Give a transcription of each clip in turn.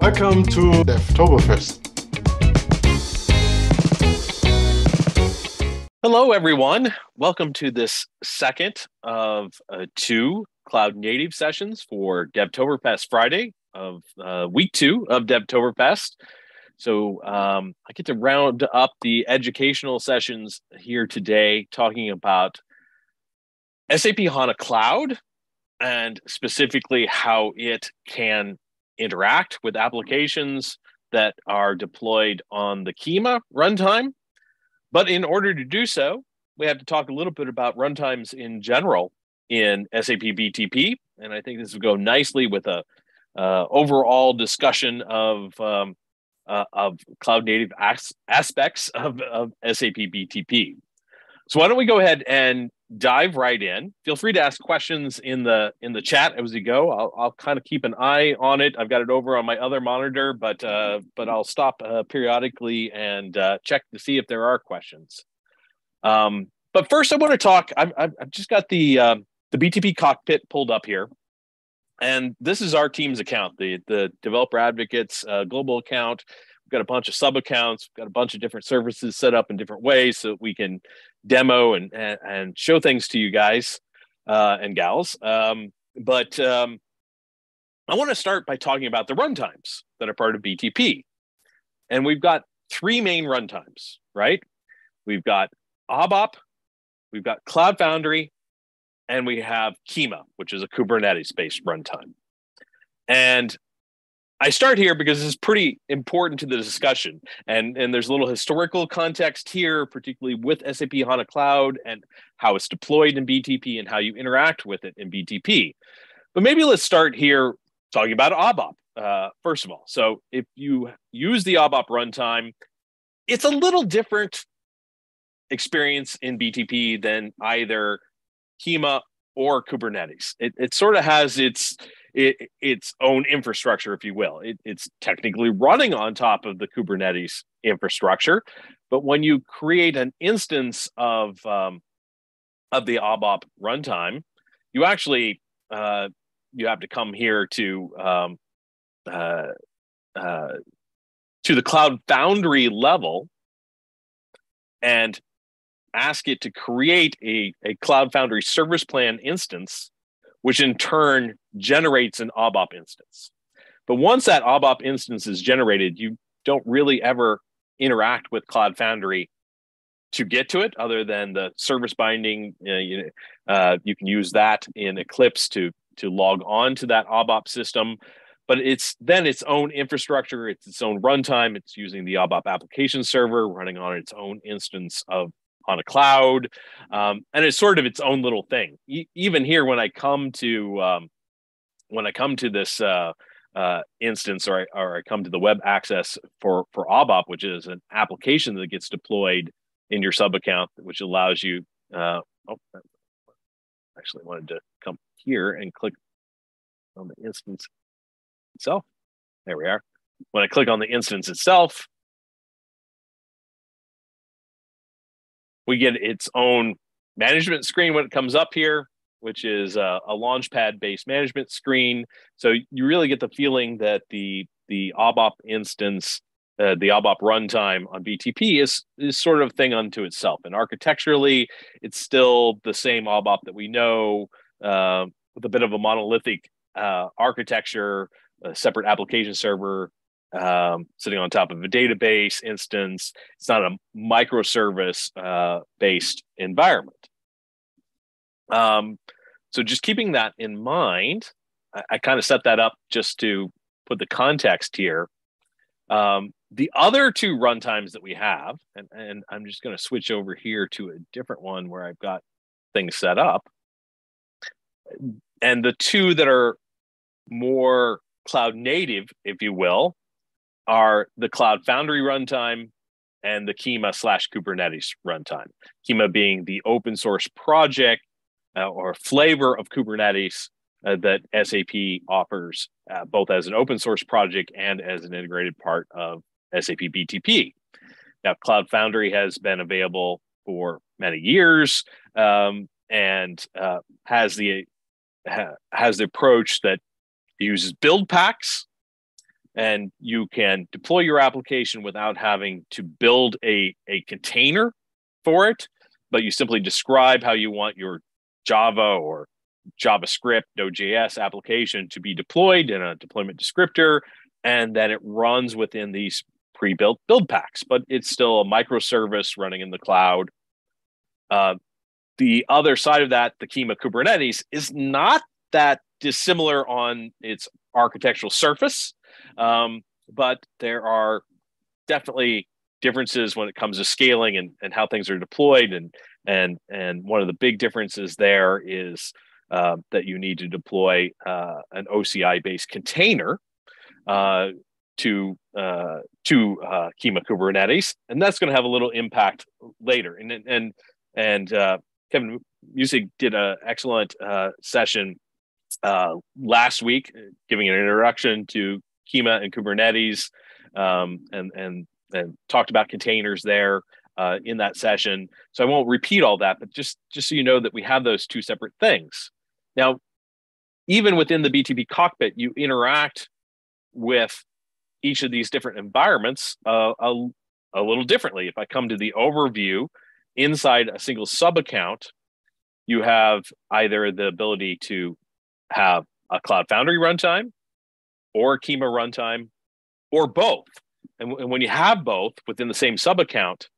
Welcome to Devtoberfest. Hello, everyone. Welcome to this second of uh, two cloud native sessions for Devtoberfest Friday of uh, week two of Devtoberfest. So um, I get to round up the educational sessions here today, talking about SAP HANA Cloud and specifically how it can interact with applications that are deployed on the Kyma runtime. But in order to do so, we have to talk a little bit about runtimes in general in SAP BTP. And I think this would go nicely with a uh, overall discussion of um, uh, of cloud native as- aspects of, of SAP BTP. So why don't we go ahead and dive right in? Feel free to ask questions in the in the chat as we go. I'll, I'll kind of keep an eye on it. I've got it over on my other monitor, but uh, but I'll stop uh, periodically and uh, check to see if there are questions. Um, but first, I want to talk. I've, I've just got the uh, the BTP cockpit pulled up here and this is our team's account, the the developer advocates uh, global account. We've got a bunch of sub accounts, we've got a bunch of different services set up in different ways so we can demo and and, and show things to you guys uh, and gals. Um, but um, I want to start by talking about the runtimes that are part of BTP, and we've got three main runtimes, right? We've got ABAP, we've got Cloud Foundry, and we have Kyma, which is a Kubernetes based runtime. And I start here because this is pretty important to the discussion. And, and there's a little historical context here, particularly with SAP HANA Cloud and how it's deployed in BTP and how you interact with it in BTP. But maybe let's start here talking about ABAP, uh, first of all. So if you use the ABAP runtime, it's a little different experience in BTP than either Kyma or Kubernetes. It, it sort of has its it, its own infrastructure, if you will. It, it's technically running on top of the Kubernetes infrastructure, but when you create an instance of um, of the ABAP runtime, you actually uh, you have to come here to um, uh, uh, to the Cloud Foundry level and ask it to create a, a Cloud Foundry Service Plan instance, which in turn generates an ABAP instance. But once that ABAP instance is generated, you don't really ever interact with Cloud Foundry to get to it, other than the service binding. Uh, you, uh, you can use that in Eclipse to to log on to that ABAP system. But it's then its own infrastructure, it's its own runtime. It's using the ABAP application server, running on its own instance of on a cloud, um, and it's sort of its own little thing. E- even here, when I come to um, when I come to this uh, uh, instance, or I, or I come to the web access for for ABAP, which is an application that gets deployed in your sub account, which allows you. Uh, oh, I actually, wanted to come here and click on the instance itself. There we are. When I click on the instance itself, we get its own management screen when it comes up here, which is a, a launchpad based management screen. So you really get the feeling that the the ABAP instance, uh, the ABAP runtime on BTP is is sort of thing unto itself. And architecturally, it's still the same ABAP that we know, uh, with a bit of a monolithic uh, architecture, a separate application server, um, sitting on top of a database instance. It's not a microservice uh, based environment. Um, so just keeping that in mind, I, I kind of set that up just to put the context here. Um, the other two runtimes that we have, and, and I'm just going to switch over here to a different one where I've got things set up. And the two that are more cloud native, if you will, are the Cloud Foundry runtime and the Kyma slash Kubernetes runtime. Kyma being the open source project uh, or flavor of Kubernetes uh, that SAP offers, uh, both as an open source project and as an integrated part of SAP BTP. Now, Cloud Foundry has been available for many years um, and uh, has the ha, has the approach that uses build packs and you can deploy your application without having to build a, a container for it, but you simply describe how you want your Java or JavaScript, Node.js application to be deployed in a deployment descriptor, and then it runs within these pre-built build packs, but it's still a microservice running in the cloud. Uh, the other side of that, the Kyma Kubernetes, is not that dissimilar on its architectural surface, um, but there are definitely differences when it comes to scaling and, and how things are deployed. And and and one of the big differences there is uh, that you need to deploy uh, an OCI based container uh, to uh, to uh, Kyma Kubernetes, and that's going to have a little impact later. And and and uh, Kevin Muessig did an excellent session uh, last week, giving an introduction to Kyma and Kubernetes, um, and and and talked about containers there uh, in that session. So I won't repeat all that, but just just so you know that we have those two separate things. Now, even within the BTP cockpit, you interact with each of these different environments uh, a, a little differently. If I come to the overview inside a single sub account, you have either the ability to have a Cloud Foundry runtime or a Kyma runtime or both. And, and when you have both within the same sub account,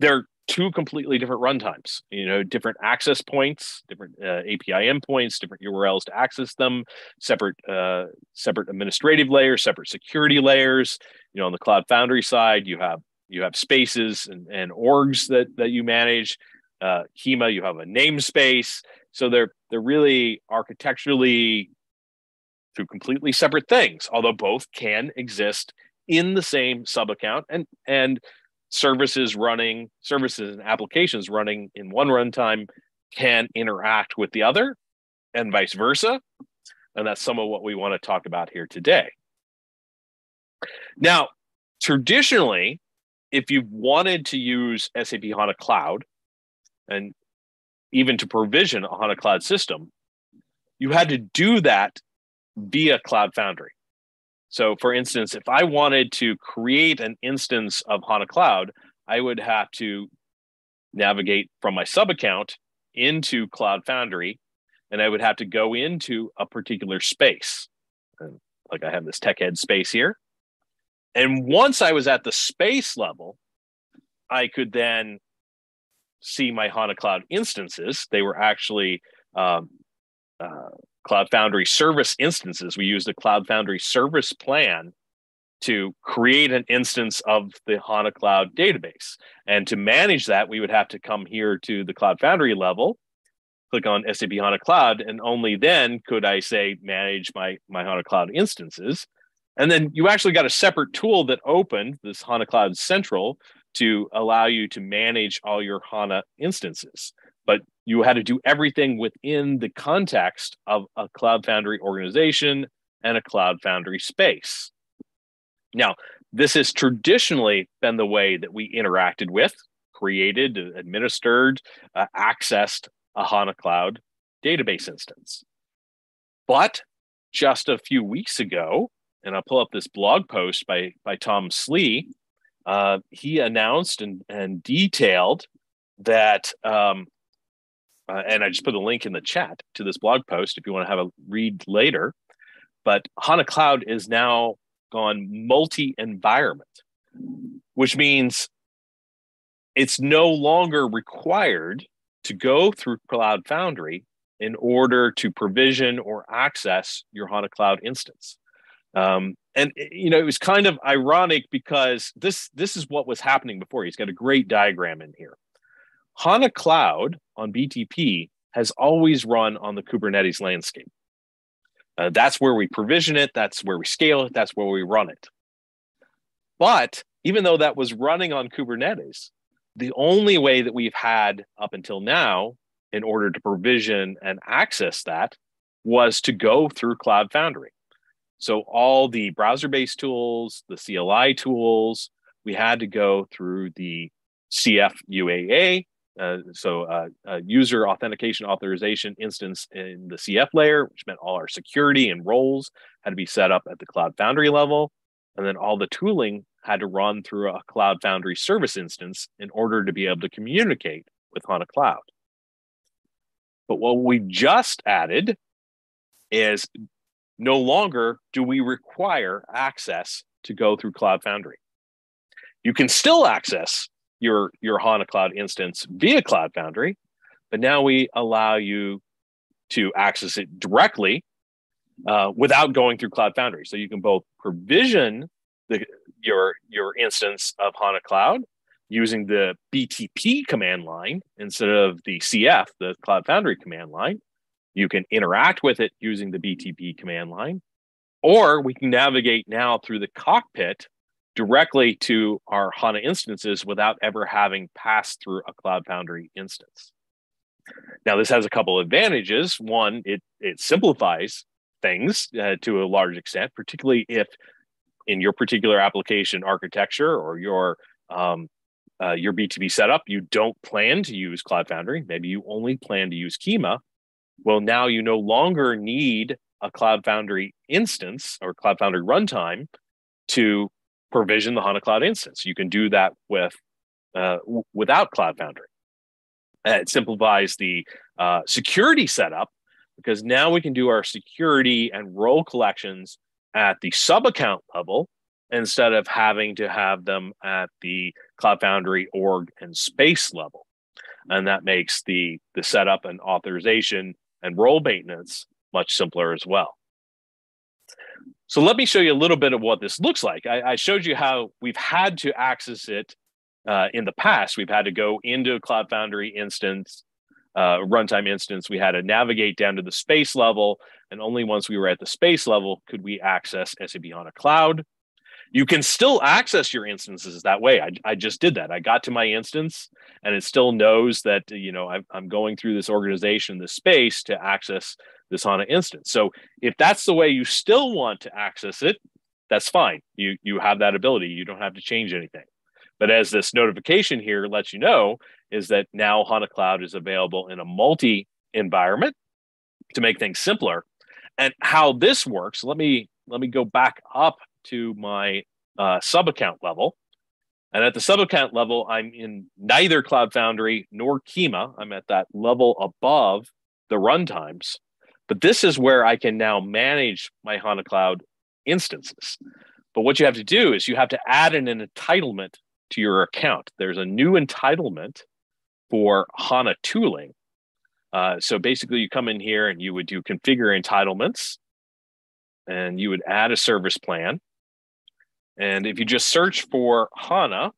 they're two completely different runtimes you know different access points different uh, api endpoints different urls to access them separate uh, separate administrative layers separate security layers you know on the cloud foundry side you have you have spaces and, and orgs that that you manage uh, Kyma, you have a namespace. So they're they're really architecturally through completely separate things, although both can exist in the same sub account and and services running services and applications running in one runtime can interact with the other and vice versa. And that's some of what we want to talk about here today. Now, traditionally, if you wanted to use SAP HANA Cloud, and even to provision a HANA Cloud system, you had to do that via Cloud Foundry. So, for instance, if I wanted to create an instance of HANA Cloud, I would have to navigate from my sub account into Cloud Foundry, and I would have to go into a particular space. And like I have this TechEd space here. And once I was at the space level, I could then see my HANA Cloud instances. They were actually um, uh, Cloud Foundry service instances. We use the Cloud Foundry service plan to create an instance of the HANA Cloud database. And to manage that, we would have to come here to the Cloud Foundry level, click on SAP HANA Cloud, and only then could I say manage my, my HANA Cloud instances. And then you actually got a separate tool that opened this HANA Cloud Central to allow you to manage all your HANA instances. But you had to do everything within the context of a Cloud Foundry organization and a Cloud Foundry space. Now, this has traditionally been the way that we interacted with, created, administered, uh, accessed a HANA Cloud database instance. But just a few weeks ago, and I'll pull up this blog post by, by Tom Slee uh, he announced and, and detailed that, um, uh, and I just put a link in the chat to this blog post if you want to have a read later. But HANA Cloud is now gone multi environment, which means it's no longer required to go through Cloud Foundry in order to provision or access your HANA Cloud instance. Um, and eh, you know it was kind of ironic because this this is what was happening before he's got a great diagram in here hana cloud on btp has always run on the kubernetes landscape. Uh, that's where we provision it. That's where we scale it. That's where we run it. But even though that was running on kubernetes the only way that we've had up until now in order to provision and access that was to go through cloud foundry. So all the browser-based tools, the CLI tools, we had to go through the CF UAA, uh, so uh, uh, user authentication authorization instance in the CF layer, which meant all our security and roles had to be set up at the Cloud Foundry level. And then all the tooling had to run through a Cloud Foundry service instance in order to be able to communicate with HANA Cloud. But what we just added is no longer do we require access to go through Cloud Foundry. You can still access your, your HANA Cloud instance via Cloud Foundry, but now we allow you to access it directly uh, without going through Cloud Foundry. So you can both provision the, your, your instance of HANA Cloud using the BTP command line instead of the CF, the Cloud Foundry command line. You can interact with it using the BTP command line, or we can navigate now through the cockpit directly to our HANA instances without ever having passed through a Cloud Foundry instance. Now, this has a couple of advantages. One, it, it simplifies things uh, to a large extent, particularly if in your particular application architecture or your um, uh, your BTP setup, you don't plan to use Cloud Foundry. Maybe you only plan to use Kyma. Well, now you no longer need a Cloud Foundry instance or Cloud Foundry runtime to provision the HANA Cloud instance. You can do that with uh, w- without Cloud Foundry. it simplifies the uh, security setup because now we can do our security and role collections at the sub account level instead of having to have them at the Cloud Foundry org and space level. And that makes the, the setup and authorization and role maintenance much simpler as well. So let me show you a little bit of what this looks like. I, I showed you how we've had to access it uh, in the past. We've had to go into a Cloud Foundry instance, uh, runtime instance. We had to navigate down to the space level, and only once we were at the space level could we access SAP HANA Cloud. You can still access your instances that way. I, I just did that. I got to my instance, and it still knows that you know I'm, I'm going through this organization, this space to access this HANA instance. So if that's the way you still want to access it, that's fine. You you have that ability. You don't have to change anything. But as this notification here lets you know, is that now HANA Cloud is available in a multi environment to make things simpler. And how this works, let me let me go back up to my uh, sub account level. And at the sub account level, I'm in neither Cloud Foundry nor Kyma. I'm at that level above the runtimes. But this is where I can now manage my HANA Cloud instances. But what you have to do is you have to add an entitlement to your account. There's a new entitlement for HANA tooling. Uh, so basically, you come in here and you would do configure entitlements, and you would add a service plan. And if you just search for HANA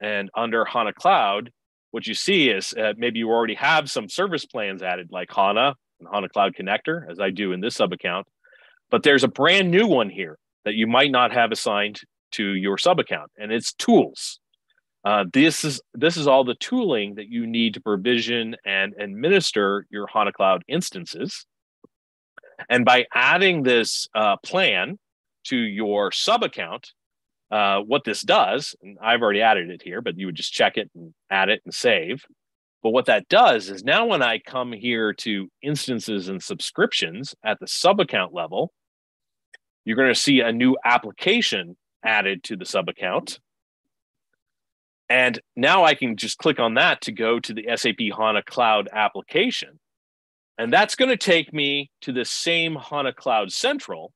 and under HANA Cloud, what you see is uh, maybe you already have some service plans added, like HANA HANA Cloud Connector, as I do in this sub account. But there's a brand new one here that you might not have assigned to your sub account, and it's tools. Uh, this is this is all the tooling that you need to provision and administer your HANA Cloud instances. And by adding this uh, plan to your sub account, uh, what this does, and I've already added it here, but you would just check it and add it and save. But what that does is now when I come here to instances and subscriptions at the sub account level, you're going to see a new application added to the sub account. And now I can just click on that to go to the SAP HANA Cloud application. And that's going to take me to the same HANA Cloud Central.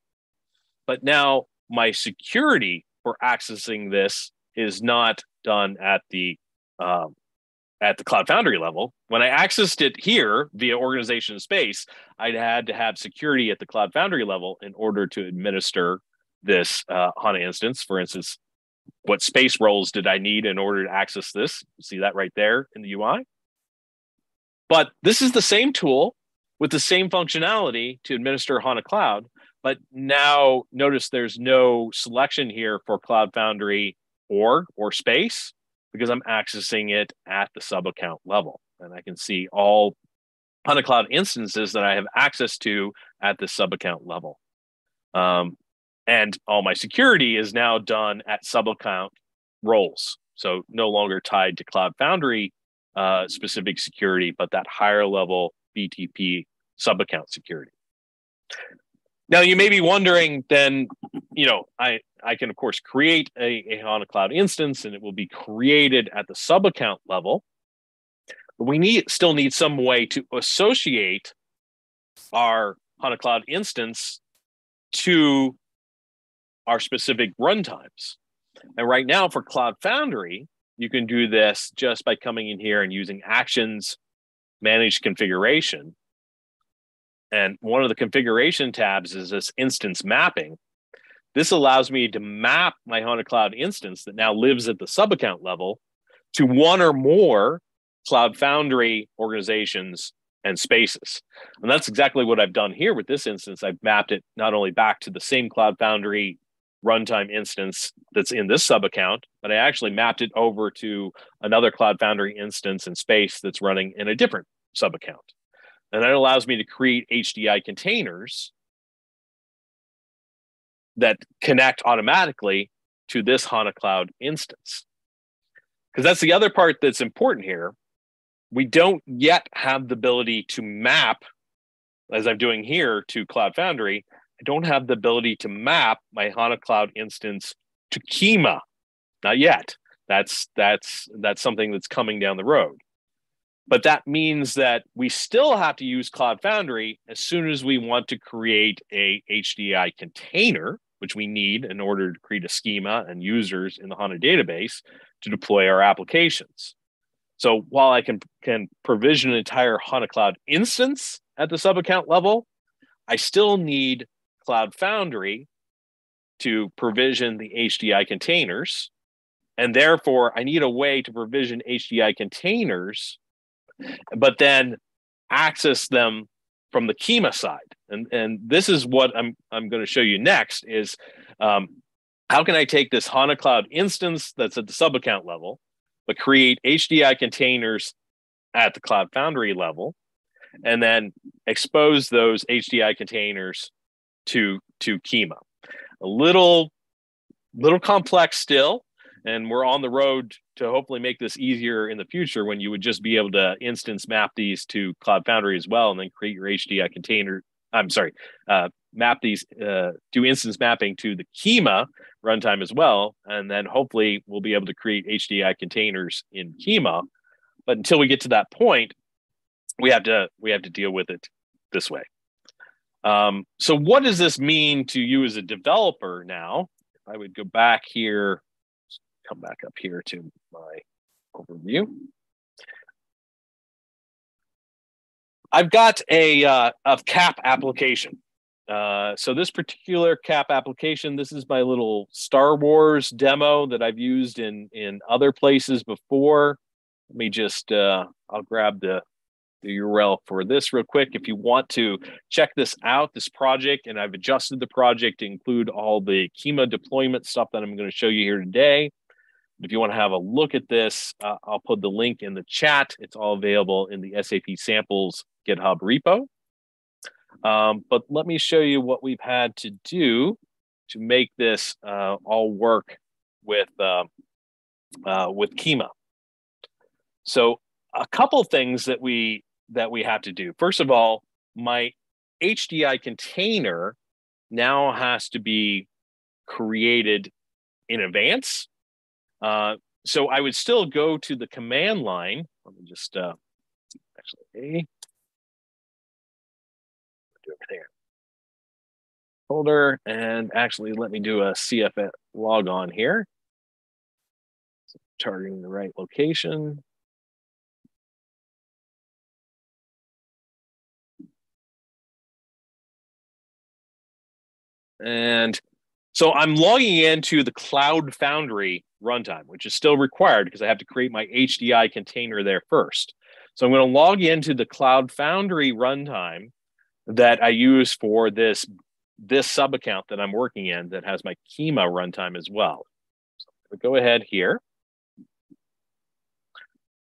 But now my security for accessing this is not done at the um, at the Cloud Foundry level. When I accessed it here via organization space, I'd had to have security at the Cloud Foundry level in order to administer this uh, HANA instance. For instance, what space roles did I need in order to access this? See that right there in the UI. But this is the same tool with the same functionality to administer HANA Cloud. But now notice there's no selection here for Cloud Foundry org or space because I'm accessing it at the sub account level. And I can see all HANA Cloud instances that I have access to at the sub account level. Um, and all my security is now done at sub account roles. So no longer tied to Cloud Foundry uh, specific security, but that higher level BTP sub account security. Now you may be wondering then, you know, I I can, of course, create a, a HANA Cloud instance and it will be created at the sub account level. But we need still need some way to associate our HANA Cloud instance to our specific runtimes. And right now for Cloud Foundry, you can do this just by coming in here and using actions, manage configuration. And one of the configuration tabs is this instance mapping. This allows me to map my HANA Cloud instance that now lives at the sub account level to one or more Cloud Foundry organizations and spaces. And that's exactly what I've done here with this instance. I've mapped it not only back to the same Cloud Foundry runtime instance that's in this sub account, but I actually mapped it over to another Cloud Foundry instance and space that's running in a different sub account. And that allows me to create HDI containers that connect automatically to this HANA Cloud instance. Because that's the other part that's important here. We don't yet have the ability to map, as I'm doing here, to Cloud Foundry. I don't have the ability to map my HANA Cloud instance to Kyma. Not yet. That's that's that's something that's coming down the road. But that means that we still have to use Cloud Foundry as soon as we want to create a HDI container, which we need in order to create a schema and users in the HANA database to deploy our applications. So while I can, can provision an entire HANA Cloud instance at the sub account level, I still need Cloud Foundry to provision the HDI containers. And therefore, I need a way to provision HDI containers but then access them from the Kyma side. And and this is what I'm I'm going to show you next is um, how can I take this HANA Cloud instance that's at the sub account level, but create HDI containers at the Cloud Foundry level, and then expose those HDI containers to to Kyma. A little little complex still, and we're on the road to hopefully make this easier in the future when you would just be able to instance map these to Cloud Foundry as well, and then create your HDI container. I'm sorry, uh, map these, uh, do instance mapping to the Kyma runtime as well, and then hopefully we'll be able to create HDI containers in Kyma. But until we get to that point, we have to we have to deal with it this way. Um, so, what does this mean to you as a developer now? If I would go back here come back up here to my overview. I've got a, uh, a CAP application. Uh, so this particular CAP application, this is my little Star Wars demo that I've used in in other places before. Let me just, uh, I'll grab the, the URL for this real quick. If you want to check this out, this project, and I've adjusted the project to include all the Kyma deployment stuff that I'm going to show you here today. If you want to have a look at this, uh, I'll put the link in the chat. It's all available in the SAP samples GitHub repo. Um, but let me show you what we've had to do to make this uh, all work with uh, uh, with Kyma. So a couple things that we that we have to do. First of all, my HDI container now has to be created in advance uh, so I would still go to the command line. Let me just uh, actually do everything folder and actually let me do a CF log on here. So targeting the right location. And so I'm logging into the Cloud Foundry runtime, which is still required because I have to create my HDI container there first. So I'm going to log into the Cloud Foundry runtime that I use for this this sub account that I'm working in that has my Kyma runtime as well. So I'm going to go ahead here.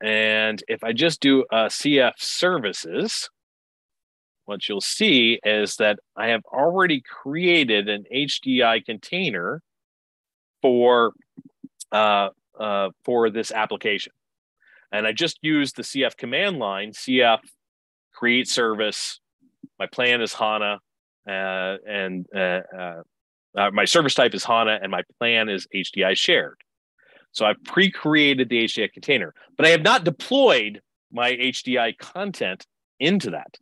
And if I just do uh, a CF services, what you'll see is that I have already created an HDI container for uh, uh, for this application. And I just used the CF command line, CF create service. My plan is HANA, uh, and uh, uh, uh, my service type is HANA, and my plan is HDI shared. So I've pre-created the HDI container, but I have not deployed my HDI content into that.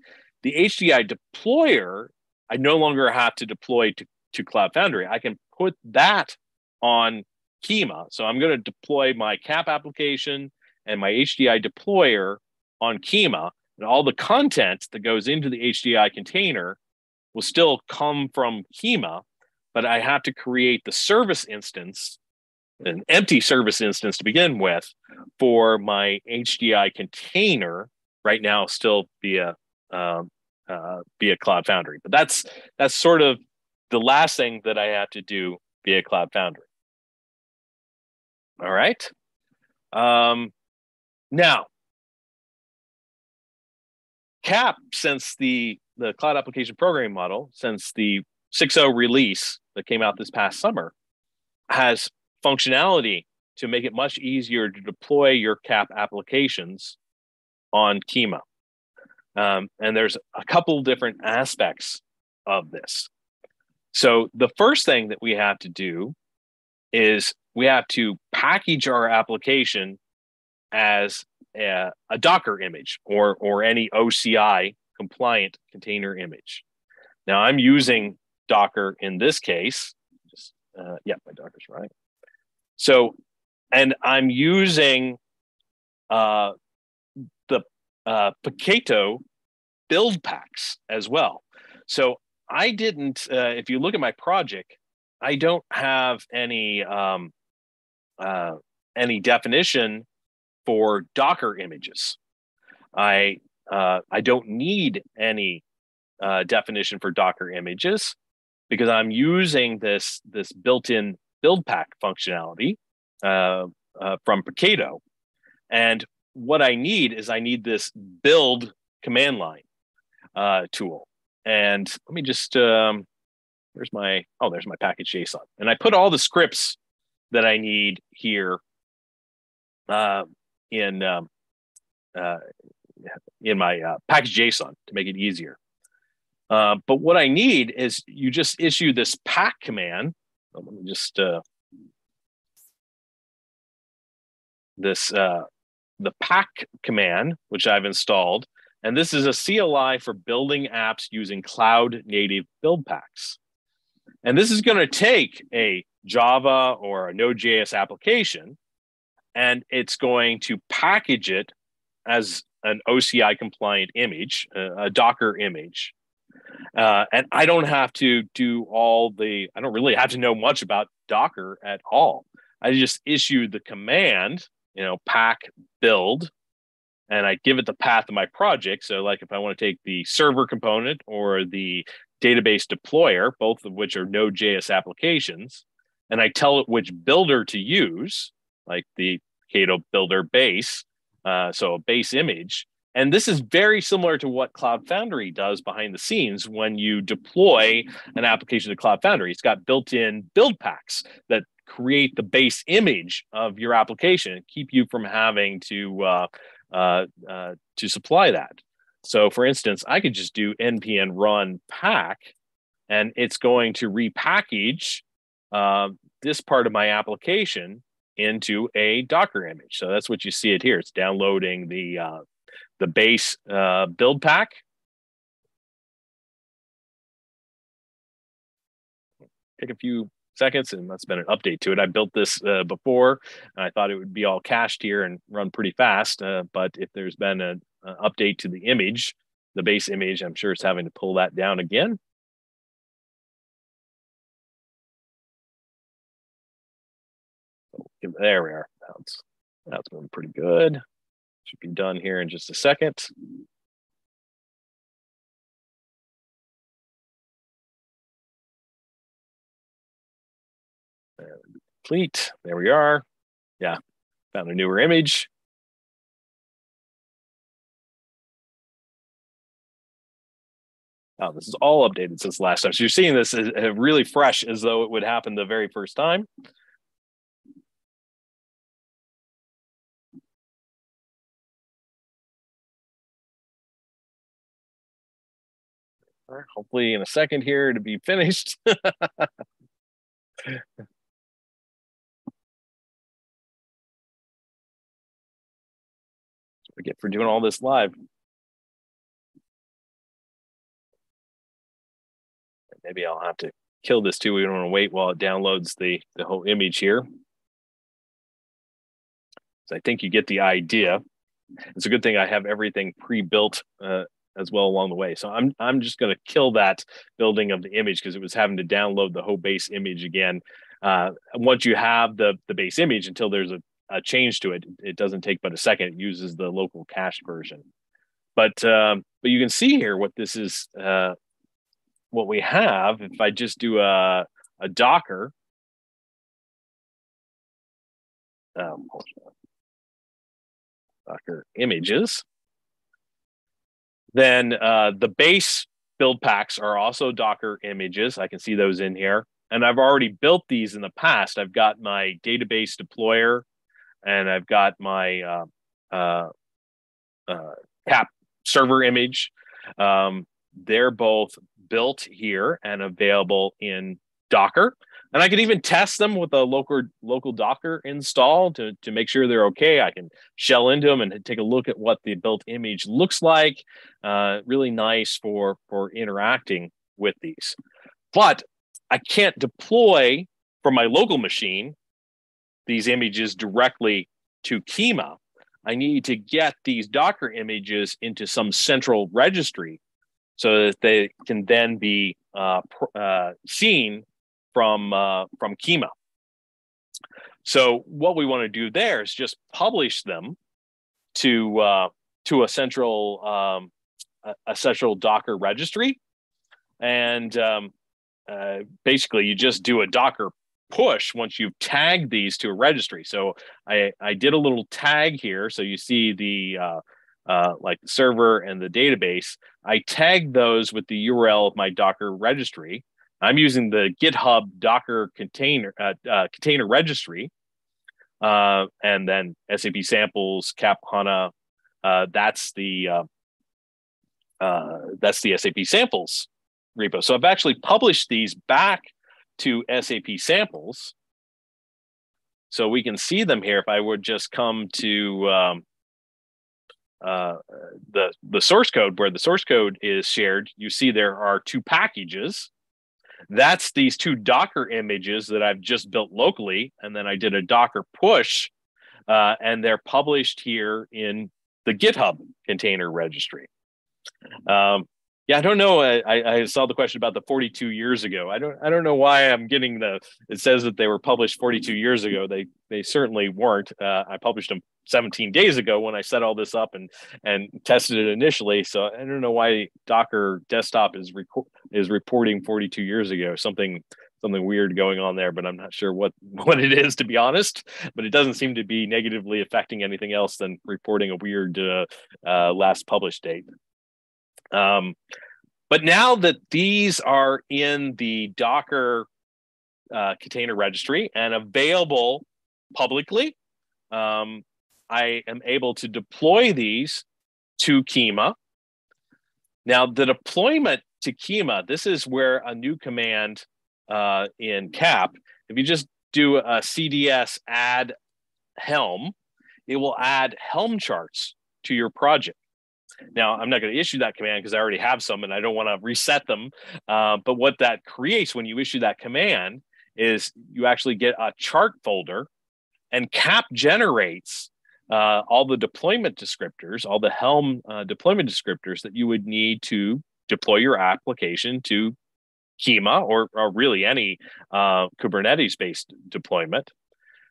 The HDI deployer, I no longer have to deploy to, to Cloud Foundry. I can put that on Kyma. So I'm going to deploy my CAP application and my HDI deployer on Kyma, and all the content that goes into the HDI container will still come from Kyma, but I have to create the service instance, an empty service instance to begin with, for my HDI container. Right now, still via um, uh, via Cloud Foundry, but that's that's sort of the last thing that I have to do via Cloud Foundry. All right. Um, now, CAP, since the, the Cloud Application Programming Model, since the 6.0 release that came out this past summer, has functionality to make it much easier to deploy your CAP applications on Kyma. Um, and there's a couple different aspects of this. So the first thing that we have to do is we have to package our application as a, a Docker image or, or any OCI compliant container image. Now I'm using Docker in this case. Just, uh, yeah, my Docker's right. So, and I'm using uh, uh, Paketo build packs as well. So I didn't, uh, if you look at my project, I don't have any um, uh, any definition for Docker images. I uh, I don't need any uh, definition for Docker images because I'm using this this built-in build pack functionality uh, uh, from Paketo, and what I need is I need this build command line uh, tool. And let me just um, where's my oh there's my package JSON, and I put all the scripts that I need here uh, in um, uh, in my uh, package JSON to make it easier. Uh, but what I need is you just issue this pack command. Oh, let me just uh, this uh, the pack command, which I've installed, and this is a CLI for building apps using cloud native build packs. And this is going to take a Java or a Node.js application, and it's going to package it as an OCI compliant image, a Docker image. Uh, and I don't have to do all the, I don't really have to know much about Docker at all. I just issue the command, you know, pack build, and I give it the path of my project. So, like if I want to take the server component or the database deployer, both of which are Node.js applications, and I tell it which builder to use, like the Paketo builder base, uh, so a base image. And this is very similar to what Cloud Foundry does behind the scenes when you deploy an application to Cloud Foundry. It's got built in build packs that create the base image of your application, keep you from having to uh, uh, uh, to supply that. So, for instance, I could just do npm run pack, and it's going to repackage uh, this part of my application into a Docker image. So that's what you see it here. It's downloading the uh, the base uh, build pack. Take a few seconds and that's been an update to it. I built this uh, before and I thought it would be all cached here and run pretty fast. Uh, but if there's been an update to the image, the base image, I'm sure it's having to pull that down again. There we are. That's that's going pretty good. Should be done here in just a second. Complete. There we are. Yeah, found a newer image. Oh, this is all updated since last time. So you're seeing this as, as really fresh as though it would happen the very first time. hopefully in a second here to be finished. get for doing all this live. Maybe I'll have to kill this too. We don't want to wait while it downloads the, the whole image here. So I think you get the idea. It's a good thing I have everything pre-built uh, as well along the way. So I'm I'm just going to kill that building of the image because it was having to download the whole base image again. Uh, once you have the the base image, until there's a, a change to it, it doesn't take but a second. It uses the local cache version. But um, but you can see here what this is. Uh, what we have if I just do a a Docker. Um, Docker images then uh, the base build packs are also Docker images. I can see those in here. And I've already built these in the past. I've got my database deployer and I've got my uh, uh, uh cap server image. Um, they're both built here and available in Docker and I can even test them with a local local Docker install to to make sure they're okay. I can shell into them and take a look at what the built image looks like. Uh, really nice for for interacting with these, but I can't deploy from my local machine these images directly to Kyma. I need to get these Docker images into some central registry so that they can then be uh, uh, seen from uh, from Kyma. So what we want to do there is just publish them to uh, to a central um, a, a central Docker registry, and um, uh, basically you just do a Docker push once you've tagged these to a registry. So I I did a little tag here, so you see the uh, uh, like server and the database. I tagged those with the URL of my Docker registry, I'm using the GitHub Docker container uh, uh, container registry, uh, and then SAP samples, Cap HANA. Uh, that's the uh, uh, that's the SAP samples repo. So I've actually published these back to SAP samples, so we can see them here. If I would just come to um, the the source code where the source code is shared, you see there are two packages that's these two Docker images that I've just built locally. And then I did a Docker push, uh, and they're published here in the GitHub container registry. Um, yeah, I don't know. I, I saw the question about the 42 years ago. I don't I don't know why I'm getting the. It says that they were published 42 years ago. They they certainly weren't. Uh, I published them 17 days ago when I set all this up and and tested it initially. So I don't know why Docker desktop is reco- is reporting 42 years ago. Something something weird going on there, but I'm not sure what what it is to be honest. But it doesn't seem to be negatively affecting anything else than reporting a weird uh, uh, last published date. Um, but now that these are in the Docker uh, container registry and available publicly, um, I am able to deploy these to Kyma. Now, the deployment to Kyma, this is where a new command uh, in CAP, if you just do a CDS add Helm, it will add Helm charts to your project. Now, I'm not going to issue that command because I already have some and I don't want to reset them. Uh, but what that creates when you issue that command is you actually get a chart folder and CAP generates uh, all the deployment descriptors, all the Helm uh, deployment descriptors that you would need to deploy your application to Kyma or, or really any uh, Kubernetes based deployment.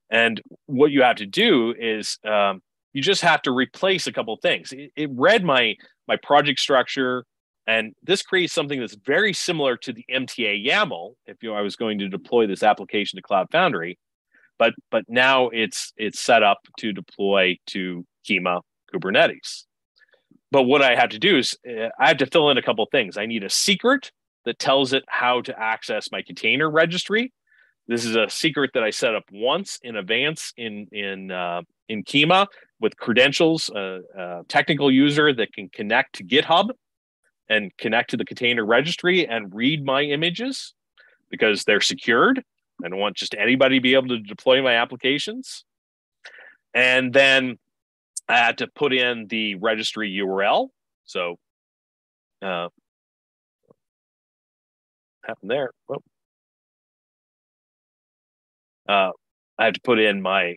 And what you have to do is um, you just have to replace a couple things. It, it read my my project structure, and this creates something that's very similar to the MTA YAML. If you know, I was going to deploy this application to Cloud Foundry, but but now it's it's set up to deploy to Kyma Kubernetes. But what I have to do is uh, I have to fill in a couple things. I need a secret that tells it how to access my container registry. This is a secret that I set up once in advance in in uh, in Kyma with credentials, a, a technical user that can connect to GitHub and connect to the container registry and read my images because they're secured. I don't want just anybody to be able to deploy my applications. And then I had to put in the registry URL. So, uh, happened there? Well, uh, I have to put in my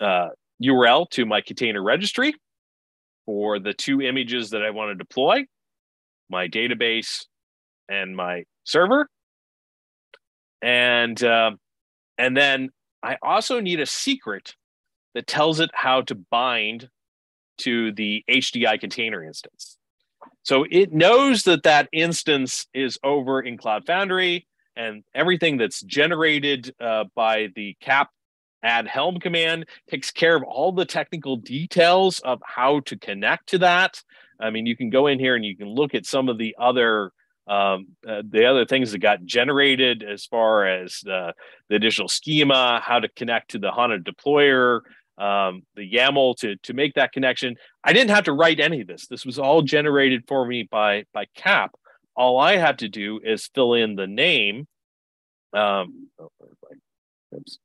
uh, URL to my container registry for the two images that I want to deploy, my database and my server. And uh, and then I also need a secret that tells it how to bind to the HDI container instance. So it knows that that instance is over in Cloud Foundry and everything that's generated uh, by the cap add helm command takes care of all the technical details of how to connect to that. I mean, you can go in here and you can look at some of the other um, uh, the other things that got generated as far as uh, the additional schema, how to connect to the HANA deployer, um, the YAML to to make that connection. I didn't have to write any of this. This was all generated for me by by CAP. All I have to do is fill in the name. Um, oh, oops.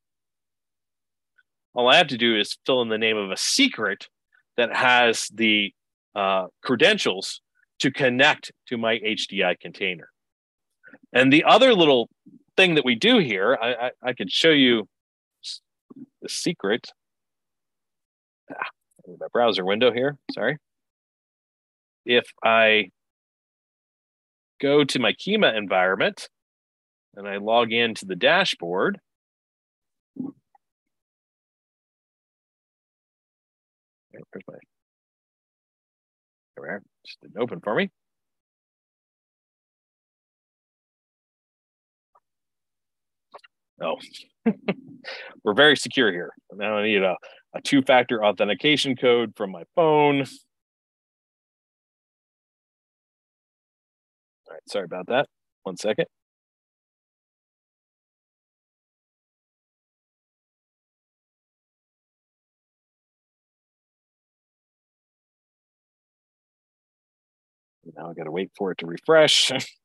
All I have to do is fill in the name of a secret that has the uh, credentials to connect to my HDI container. And the other little thing that we do here, I, I, I show you the secret. Ah, my browser window here, sorry. If I go to my Kyma environment and I log into the dashboard, where's my there we are. Just didn't open for me. Oh, we're very secure here. Now I need a, a two factor authentication code from my phone. All right, sorry about that. One second. Now I got to wait for it to refresh.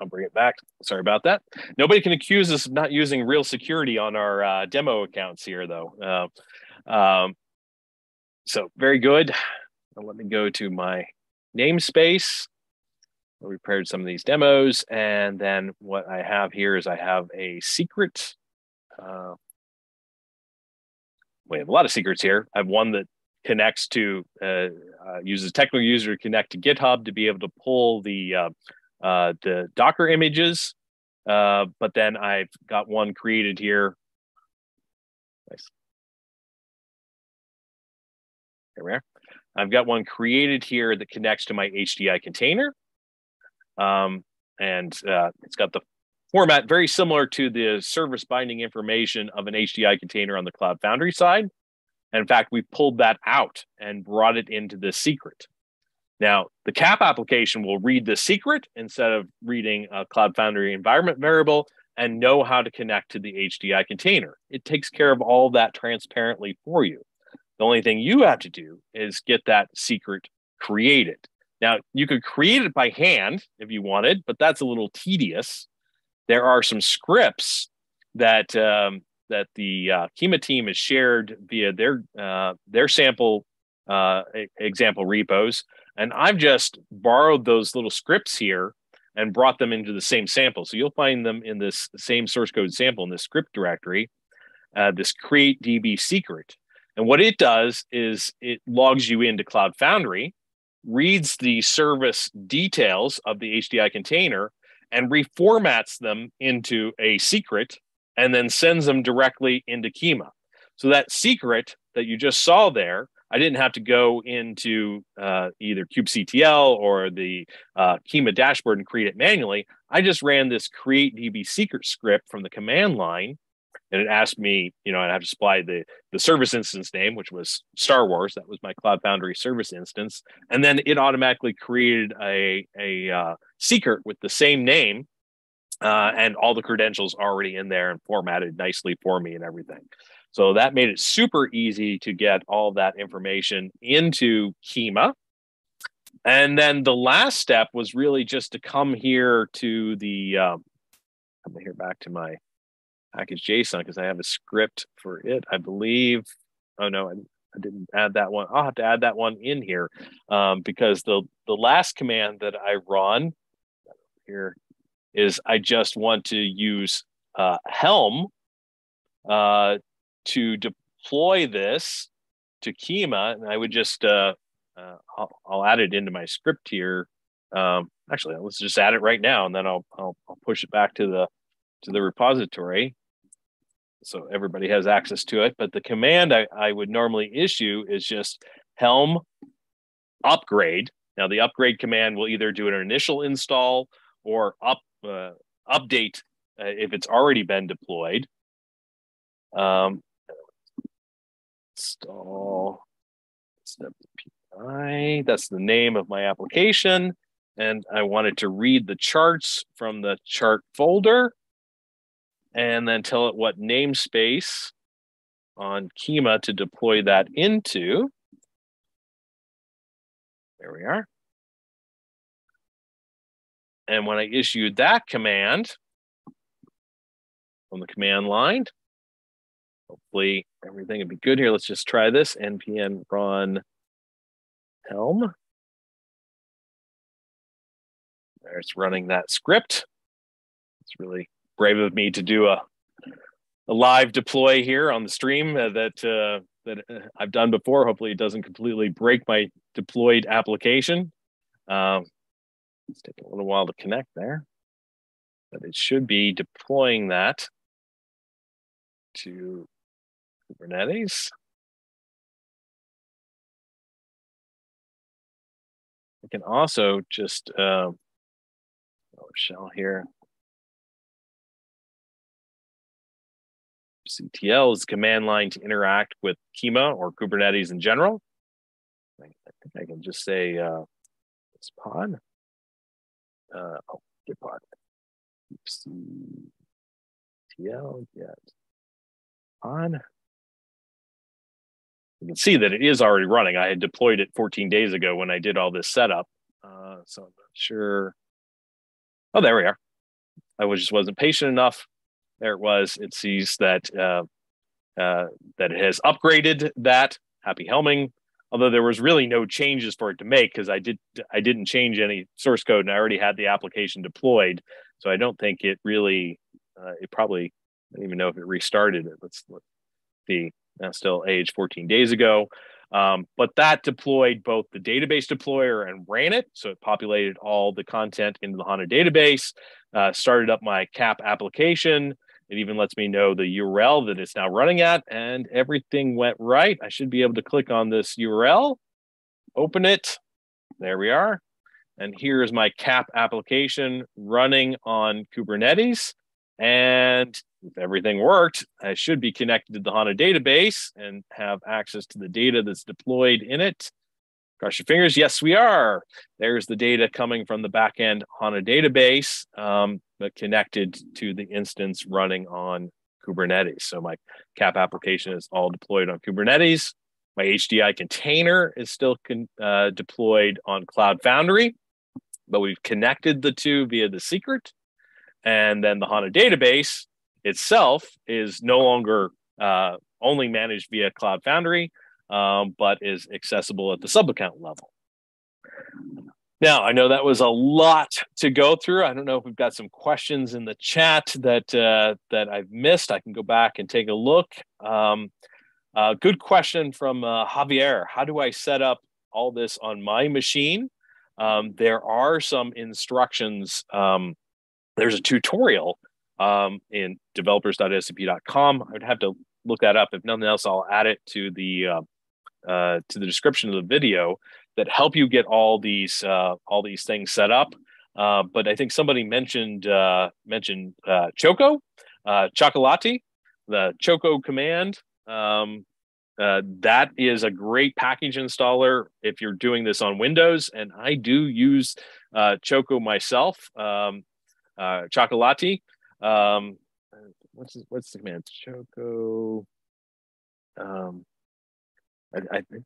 I'll bring it back. Sorry about that. Nobody can accuse us of not using real security on our uh, demo accounts here, though. Uh, um, so very good. Now let me go to my namespace we prepared some of these demos. And then what I have here is I have a secret. Uh, we have a lot of secrets here. I have one that connects to, uh, uh, uses technical user to connect to GitHub to be able to pull the, uh, uh, the Docker images. Uh, but then I've got one created here. Nice. There we are. I've got one created here that connects to my HDI container. Um, and uh, it's got the format very similar to the service binding information of an HDI container on the Cloud Foundry side. And in fact, we pulled that out and brought it into the secret. Now, the CAP application will read the secret instead of reading a Cloud Foundry environment variable and know how to connect to the HDI container. It takes care of all that transparently for you. The only thing you have to do is get that secret created. Now, you could create it by hand if you wanted, but that's a little tedious. There are some scripts that um, that the uh, Kyma team has shared via their uh, their sample uh, example repos, and I've just borrowed those little scripts here and brought them into the same sample. So you'll find them in this same source code sample in this script directory, uh, this create DB secret. And what it does is it logs you into Cloud Foundry reads the service details of the HDI container and reformats them into a secret and then sends them directly into Kyma. So that secret that you just saw there, I didn't have to go into uh, either kubectl or the uh, Kyma dashboard and create it manually. I just ran this create DB secret script from the command line and it asked me, you know, I have to supply the the service instance name, which was Star Wars. That was my Cloud Foundry service instance, and then it automatically created a a uh, secret with the same name, uh, and all the credentials already in there and formatted nicely for me and everything. So that made it super easy to get all that information into Kyma. And then the last step was really just to come here to the, um, come here back to my package JSON because I have a script for it, I believe. Oh no, I, I, didn't add that one. I'll have to add that one in here um, because the the last command that I run here is I just want to use uh, Helm uh, to deploy this to Kyma, and I would just uh, uh, I'll, I'll, add it into my script here. Um, actually, let's just add it right now, and then I'll, I'll, I'll push it back to the to the repository, so everybody has access to it. But the command I, I would normally issue is just Helm upgrade. Now, the upgrade command will either do an initial install or up uh, update uh, if it's already been deployed. Um, install SnapPI. That's the name of my application. And I wanted to read the charts from the chart folder and then tell it what namespace on Kyma to deploy that into. There we are. And when I issued that command from the command line, hopefully everything will be good here. Let's just try this npm run helm. There's running that script. It's really brave of me to do a, a live deploy here on the stream uh, that uh, that uh, I've done before. Hopefully, it doesn't completely break my deployed application. Um, it's taking a little while to connect there, but it should be deploying that to Kubernetes. I can also just uh, oh, shell here. CTL is command line to interact with Kyma or Kubernetes in general. I think I can just say uh, this pod uh, oh, Gitpod. CTL get on. You can see that it is already running. I had deployed it 14 days ago when I did all this setup. Uh, so I'm not sure. Oh, there we are. I was, just wasn't patient enough. There it was. It sees that uh, uh, that it has upgraded that. Happy helming although there was really no changes for it to make because I did I didn't change any source code and I already had the application deployed. So I don't think it really uh, it probably I don't even know if it restarted it. Let's look the now still age 14 days ago. Um, but that deployed both the database deployer and ran it. So it populated all the content into the HANA database, uh, started up my CAP application, it even lets me know the URL that it's now running at, and everything went right. I should be able to click on this URL, open it. There we are. And here's my CAP application running on Kubernetes. And if everything worked, I should be connected to the HANA database and have access to the data that's deployed in it. Cross your fingers. Yes, we are. There's the data coming from the backend HANA database, um, but connected to the instance running on Kubernetes. So my CAP application is all deployed on Kubernetes. My HDI container is still con- uh, deployed on Cloud Foundry, but we've connected the two via the secret. And then the HANA database itself is no longer uh, only managed via Cloud Foundry, um, but is accessible at the sub account level. Now, I know that was a lot to go through. I don't know if we've got some questions in the chat that uh, that I've missed. I can go back and take a look. Um, uh, good question from uh, Javier. How do I set up all this on my machine? Um, there are some instructions. Um, there's a tutorial um, in developers.sap.com. I would have to look that up. If nothing else, I'll add it to the uh, to the description of the video that help you get all these uh, all these things set up. Uh, but I think somebody mentioned uh, mentioned uh, Choco, uh, Chocolatey, the Choco command. Um, uh, that is a great package installer if you're doing this on Windows, and I do use uh, Choco myself. Um, uh, Chocolatey. Um, what's what's the command? Choco. um, I, I think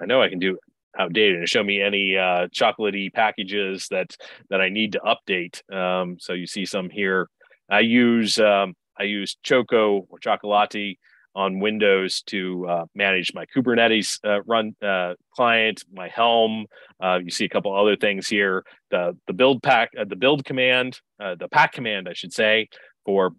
I know I can do outdated and show me any uh, chocolatey packages that that I need to update. Um, so you see some here. I use um, I use Choco or Chocolatey on Windows to uh, manage my Kubernetes uh, run uh, client, my Helm. Uh, you see a couple other things here. The the build pack, uh, the build command, uh, the pack command, I should say, for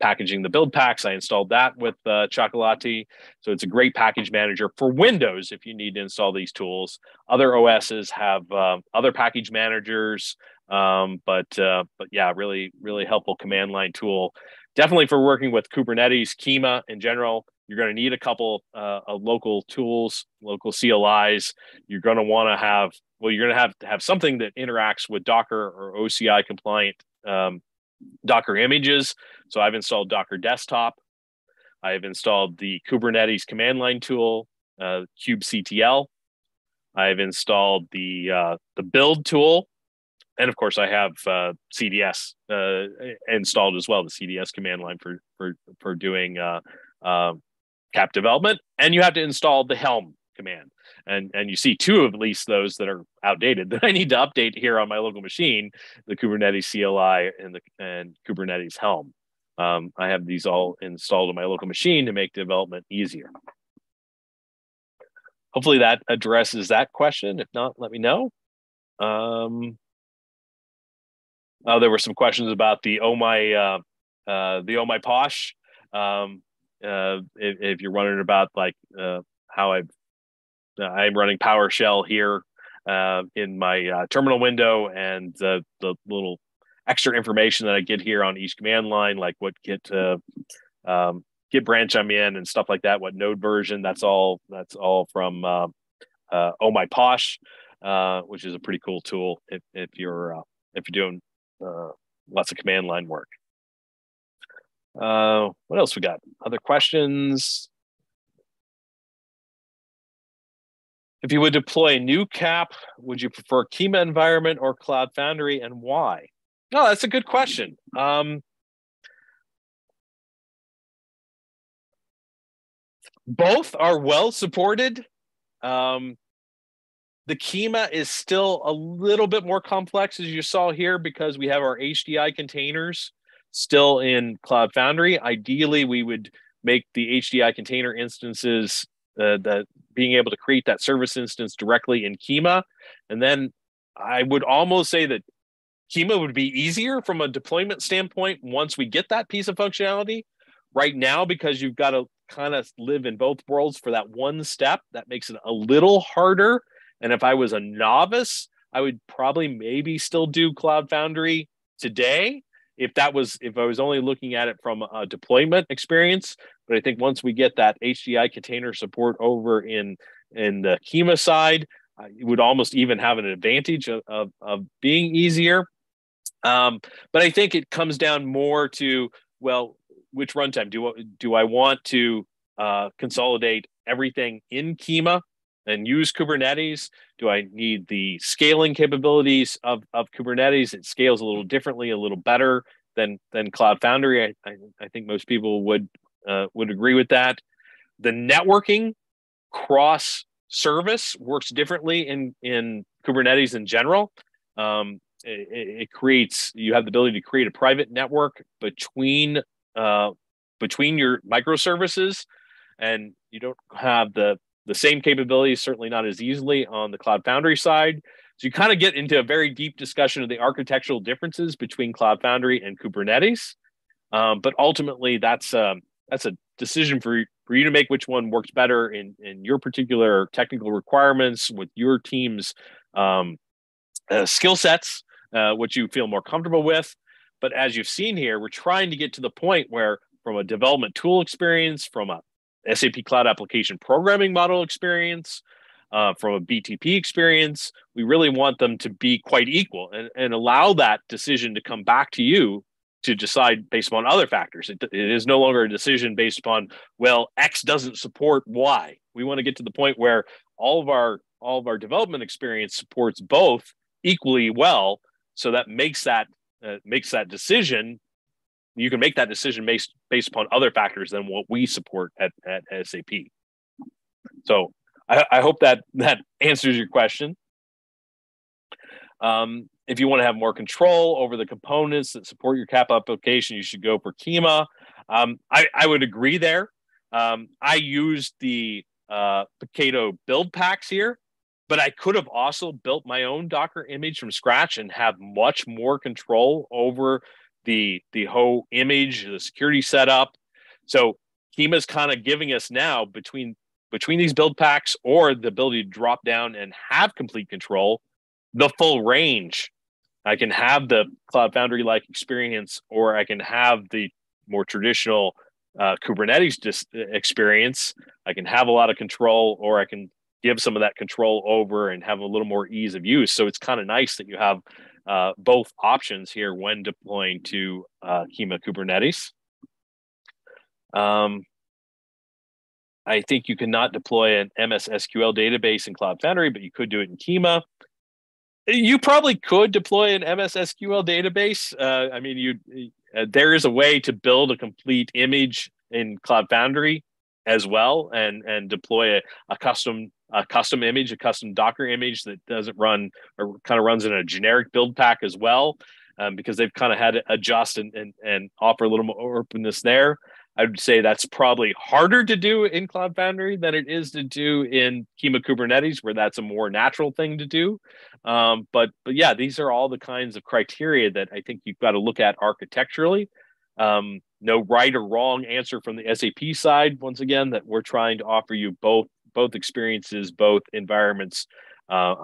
packaging the build packs. I installed that with uh, Chocolatey. So it's a great package manager for Windows if you need to install these tools. Other OSs have uh, other package managers, um, but uh, but yeah, really really helpful command line tool. Definitely for working with Kubernetes, Kyma in general. You're going to need a couple uh, of local tools, local CLIs. You're going to want to have well, you're going to have to have something that interacts with Docker or OCI compliant um, Docker images. So I've installed Docker Desktop. I've installed the Kubernetes command line tool, uh, kubectl. I've installed the uh, the build tool, and of course I have uh, CDS uh, installed as well. The CDS command line for for for doing uh, um, cap development, and you have to install the Helm command and and you see two of at least those that are outdated that I need to update here on my local machine, the Kubernetes CLI and the and Kubernetes Helm. Um, I have these all installed on my local machine to make development easier. Hopefully that addresses that question. If not, let me know. Um, oh, there were some questions about the oh my uh, uh, the oh my posh. Um, uh, if, if, you're wondering about like uh, how I've I'm running PowerShell here uh, in my uh, terminal window, and the little extra information that I get here on each command line, like what git uh, um, git branch I'm in and stuff like that, what node version. That's all. That's all from uh, uh, Oh My Posh, uh, which is a pretty cool tool if if you're uh, if you're doing uh, lots of command line work. Uh, what else we got? Other questions? If you would deploy a new cap, would you prefer Kyma environment or Cloud Foundry and why? No, that's a good question. Um, both are well supported. Um, the Kyma is still a little bit more complex, as you saw here, because we have our HDI containers still in Cloud Foundry. Ideally, we would make the HDI container instances uh, that being able to create that service instance directly in Kyma. And then I would almost say that Kyma would be easier from a deployment standpoint once we get that piece of functionality. Right now, because you've got to kind of live in both worlds for that one step, that makes it a little harder. And if I was a novice, I would probably maybe still do Cloud Foundry today if that was if I was only looking at it from a deployment experience. But I think once we get that HDI container support over in in the Kyma side, uh, it would almost even have an advantage of, of, of being easier. Um, but I think it comes down more to well, which runtime do do I want to uh, consolidate everything in Kyma and use Kubernetes? Do I need the scaling capabilities of, of Kubernetes? It scales a little differently, a little better than than Cloud Foundry. I, I, I think most people would uh, would agree with that. The networking cross service works differently in in Kubernetes in general. Um, it, it, creates you have the ability to create a private network between uh, between your microservices, and you don't have the the same capabilities, certainly not as easily on the Cloud Foundry side. So you kind of get into a very deep discussion of the architectural differences between Cloud Foundry and Kubernetes. Um, but ultimately, that's um, that's a decision for for you to make which one works better in in your particular technical requirements with your team's um, uh, skill sets, uh, you feel more comfortable with. But as you've seen here, we're trying to get to the point where, from a development tool experience, from a SAP Cloud Application Programming Model experience, uh, from a BTP experience. We really want them to be quite equal and, and allow that decision to come back to you to decide based upon other factors. It, it is no longer a decision based upon, well, X doesn't support Y. We want to get to the point where all of our all of our development experience supports both equally well. So that makes that uh, makes that decision you can make that decision based based upon other factors than what we support at, at SAP. So I, I hope that that answers your question. Um, if you want to have more control over the components that support your CAP application, you should go for Kyma. Um, I, I would agree there. Um, I used the uh, build packs here, but I could have also built my own Docker image from scratch and have much more control over the the whole image, the security setup. So Kyma is kind of giving us now between between these build packs or the ability to drop down and have complete control, the full range I can have the Cloud Foundry like experience, or I can have the more traditional uh, Kubernetes dis- experience. I can have a lot of control, or I can give some of that control over and have a little more ease of use. So it's kind of nice that you have uh, both options here when deploying to uh, Kyma Kubernetes. Um, I think you cannot deploy an MS SQL database in Cloud Foundry, but you could do it in Kyma you probably could deploy an MS SQL database. Uh, I mean, you uh, there is a way to build a complete image in Cloud Foundry as well, and and deploy a, a custom a custom image, a custom Docker image that doesn't run or kind of runs in a generic build pack as well, um, because they've kind of had to adjust and, and and offer a little more openness there. I would say that's probably harder to do in Cloud Foundry than it is to do in Kyma Kubernetes, where that's a more natural thing to do. Um, but but yeah, these are all the kinds of criteria that I think you've got to look at architecturally. Um, no right or wrong answer from the SAP side. Once again, that we're trying to offer you both both experiences, both environments, uh,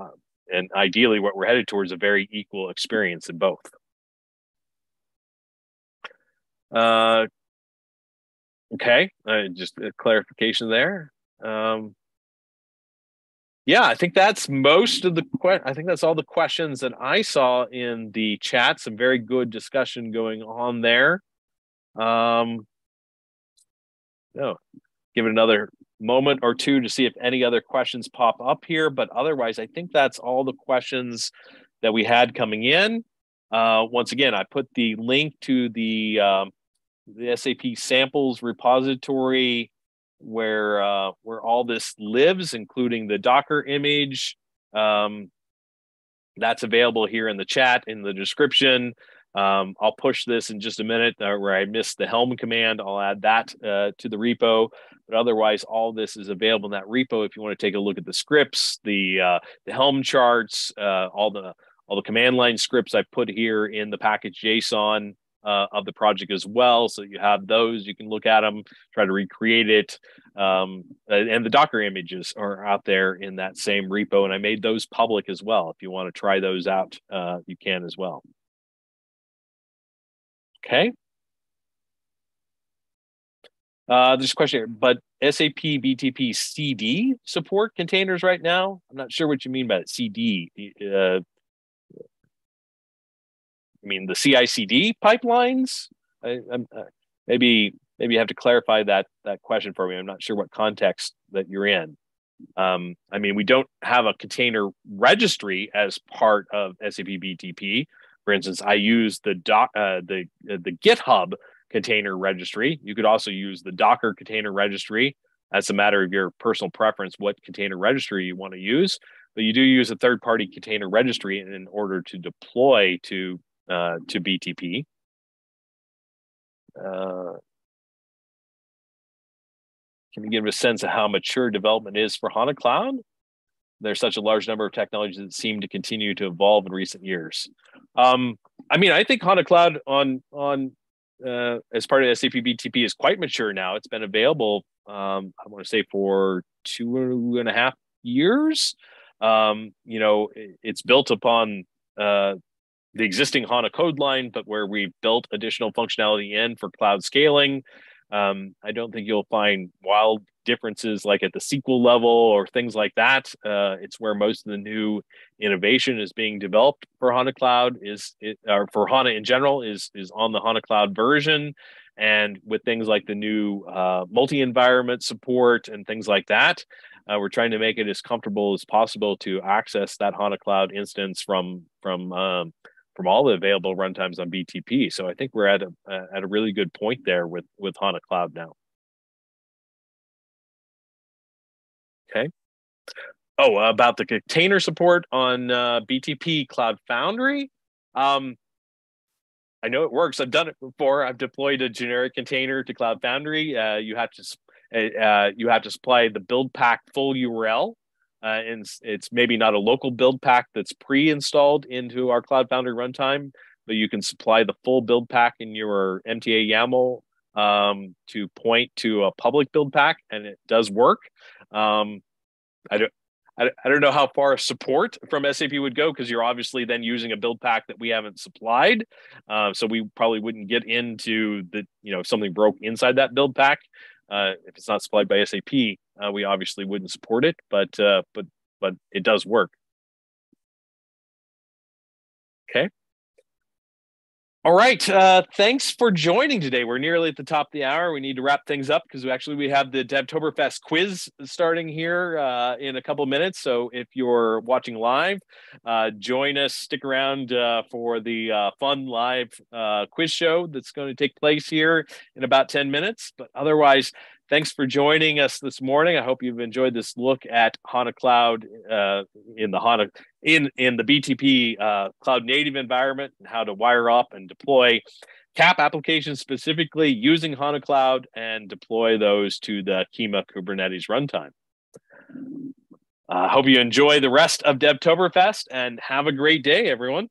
and ideally, what we're headed towards a very equal experience in both. Uh, Okay, uh, just a clarification there. Um, yeah, I think that's most of the que- I think that's all the questions that I saw in the chat. Some very good discussion going on there. Um, no, give it another moment or two to see if any other questions pop up here. But otherwise, I think that's all the questions that we had coming in. Uh, once again, I put the link to the um, the SAP samples repository where uh, where all this lives, including the Docker image. Um, that's available here in the chat in the description. Um, I'll push this in just a minute uh, where I missed the Helm command. I'll add that uh, to the repo. But otherwise, all this is available in that repo. If you want to take a look at the scripts, the uh, the Helm charts, uh, all the all the command line scripts I put here in the package JSON uh, of the project as well. So you have those, you can look at them, try to recreate it. Um, and the Docker images are out there in that same repo. And I made those public as well. If you want to try those out, uh, you can as well. Okay. Uh, there's a question here, but SAP BTP CD support containers right now? I'm not sure what you mean by. CD. Uh, I mean, the CI/CD pipelines. I, uh, maybe maybe you have to clarify that that question for me. I'm not sure what context that you're in. Um, I mean, we don't have a container registry as part of SAP BTP. For instance, I use the doc uh, the uh, the GitHub container registry. You could also use the Docker container registry. That's a matter of your personal preference what container registry you want to use. But you do use a third party container registry in order to deploy to uh, to BTP. Uh, can you give a sense of how mature development is for HANA Cloud? There's such a large number of technologies that seem to continue to evolve in recent years. Um, I mean, I think HANA Cloud on on uh, as part of SAP BTP is quite mature now. It's been available, um, I want to say, for two and a half years. Um, you know, it, it's built upon uh, the existing HANA code line, but where we built additional functionality in for cloud scaling. Um, I don't think you'll find wild differences like at the SQL level or things like that. Uh, it's where most of the new innovation is being developed for HANA Cloud is it, or for HANA in general is is on the HANA Cloud version, and with things like the new uh, multi-environment support and things like that. Uh, we're trying to make it as comfortable as possible to access that HANA Cloud instance from from um, from all the available runtimes on BTP. So I think we're at a at a really good point there with with HANA Cloud now. Okay. Oh, about the container support on uh, BTP Cloud Foundry. Um, I know it works. I've done it before. I've deployed a generic container to Cloud Foundry. Uh, you have to uh, you have to supply the build pack full URL, uh, and it's maybe not a local build pack that's pre-installed into our Cloud Foundry runtime, but you can supply the full build pack in your MTA YAML um, to point to a public build pack, and it does work. Um, I don't. I, I don't know how far support from SAP would go because you're obviously then using a build pack that we haven't supplied. Uh, so we probably wouldn't get into the, you know, if something broke inside that build pack. Uh, if it's not supplied by SAP, uh, we obviously wouldn't support it, but uh, but but it does work. Okay. All right. Uh, thanks for joining today. We're nearly at the top of the hour. We need to wrap things up because actually we have the Devtoberfest quiz starting here uh, in a couple minutes. So if you're watching live, uh, join us. Stick around uh, for the uh, fun live uh, quiz show that's going to take place here in about 10 minutes. But otherwise, Thanks for joining us this morning. I hope you've enjoyed this look at HANA Cloud in the HANA in in the BTP uh, cloud native environment and how to wire up and deploy CAP applications specifically using HANA Cloud and deploy those to the Kyma Kubernetes runtime. I uh, hope you enjoy the rest of Devtoberfest and have a great day, everyone.